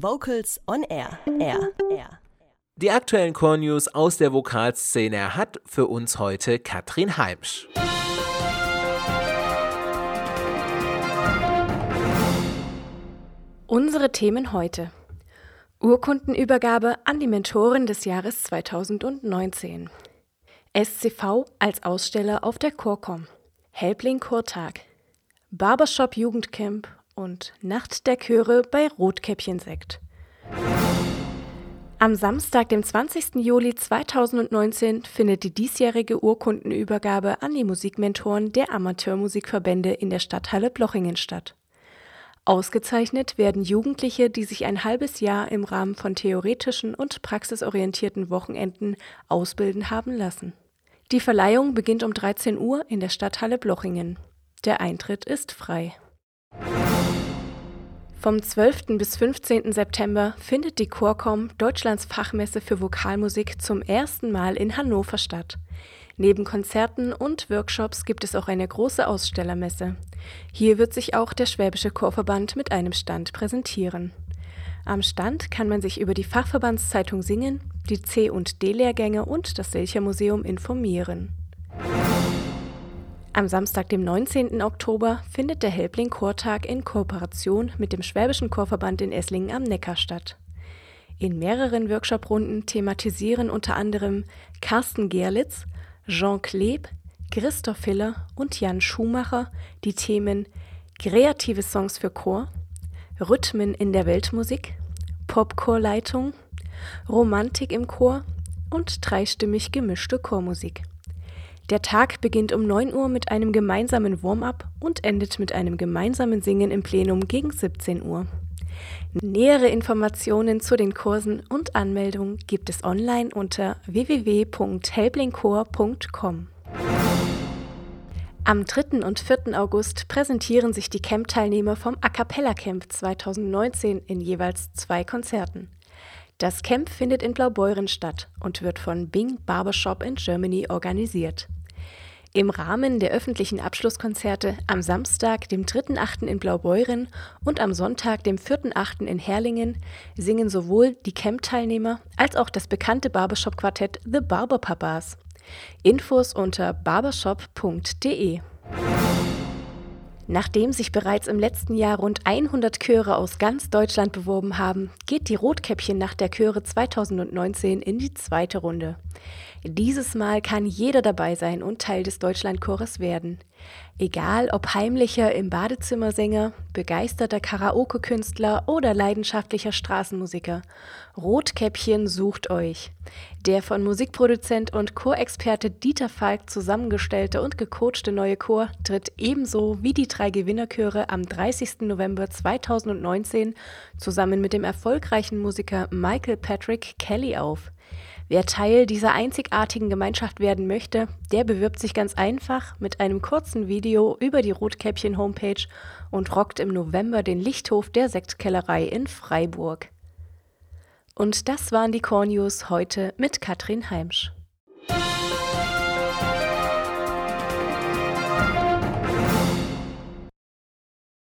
Vocals on Air. Air. Air. Die aktuellen Core News aus der Vokalszene hat für uns heute Katrin Heimsch. Unsere Themen heute. Urkundenübergabe an die Mentoren des Jahres 2019. SCV als Aussteller auf der Chorcom. Helbling Chortag. Barbershop Jugendcamp und Nacht der Chöre bei Rotkäppchensekt. Am Samstag, dem 20. Juli 2019, findet die diesjährige Urkundenübergabe an die Musikmentoren der Amateurmusikverbände in der Stadthalle Blochingen statt. Ausgezeichnet werden Jugendliche, die sich ein halbes Jahr im Rahmen von theoretischen und praxisorientierten Wochenenden ausbilden haben lassen. Die Verleihung beginnt um 13 Uhr in der Stadthalle Blochingen. Der Eintritt ist frei. Vom 12. bis 15. September findet die Chorcom Deutschlands Fachmesse für Vokalmusik zum ersten Mal in Hannover statt. Neben Konzerten und Workshops gibt es auch eine große Ausstellermesse. Hier wird sich auch der Schwäbische Chorverband mit einem Stand präsentieren. Am Stand kann man sich über die Fachverbandszeitung Singen, die C- und D-Lehrgänge und das Selcher Museum informieren. Am Samstag, dem 19. Oktober, findet der Helbling Chortag in Kooperation mit dem Schwäbischen Chorverband in Esslingen am Neckar statt. In mehreren Workshop-Runden thematisieren unter anderem Carsten Gerlitz, Jean Kleb, Christoph Hiller und Jan Schumacher die Themen Kreative Songs für Chor, Rhythmen in der Weltmusik, Popchorleitung, Romantik im Chor und dreistimmig gemischte Chormusik. Der Tag beginnt um 9 Uhr mit einem gemeinsamen Warm-up und endet mit einem gemeinsamen Singen im Plenum gegen 17 Uhr. Nähere Informationen zu den Kursen und Anmeldungen gibt es online unter www.helblingchor.com. Am 3. und 4. August präsentieren sich die Camp-Teilnehmer vom A Cappella Camp 2019 in jeweils zwei Konzerten. Das Camp findet in Blaubeuren statt und wird von Bing Barbershop in Germany organisiert. Im Rahmen der öffentlichen Abschlusskonzerte am Samstag, dem 3.8. in Blaubeuren und am Sonntag, dem 4.8. in Herlingen singen sowohl die Camp-Teilnehmer als auch das bekannte Barbershop-Quartett The Barber Papas. Infos unter barbershop.de. Nachdem sich bereits im letzten Jahr rund 100 Chöre aus ganz Deutschland beworben haben, geht die Rotkäppchen nach der Chöre 2019 in die zweite Runde. Dieses Mal kann jeder dabei sein und Teil des Deutschlandchores werden. Egal ob heimlicher im Badezimmersänger, begeisterter Karaoke-Künstler oder leidenschaftlicher Straßenmusiker, Rotkäppchen sucht euch. Der von Musikproduzent und Chorexperte Dieter Falk zusammengestellte und gecoachte neue Chor tritt ebenso wie die drei Gewinnerchöre am 30. November 2019 zusammen mit dem erfolgreichen Musiker Michael Patrick Kelly auf. Wer Teil dieser einzigartigen Gemeinschaft werden möchte, der bewirbt sich ganz einfach mit einem kurzen Video über die Rotkäppchen-Homepage und rockt im November den Lichthof der Sektkellerei in Freiburg. Und das waren die Core News heute mit Katrin Heimsch.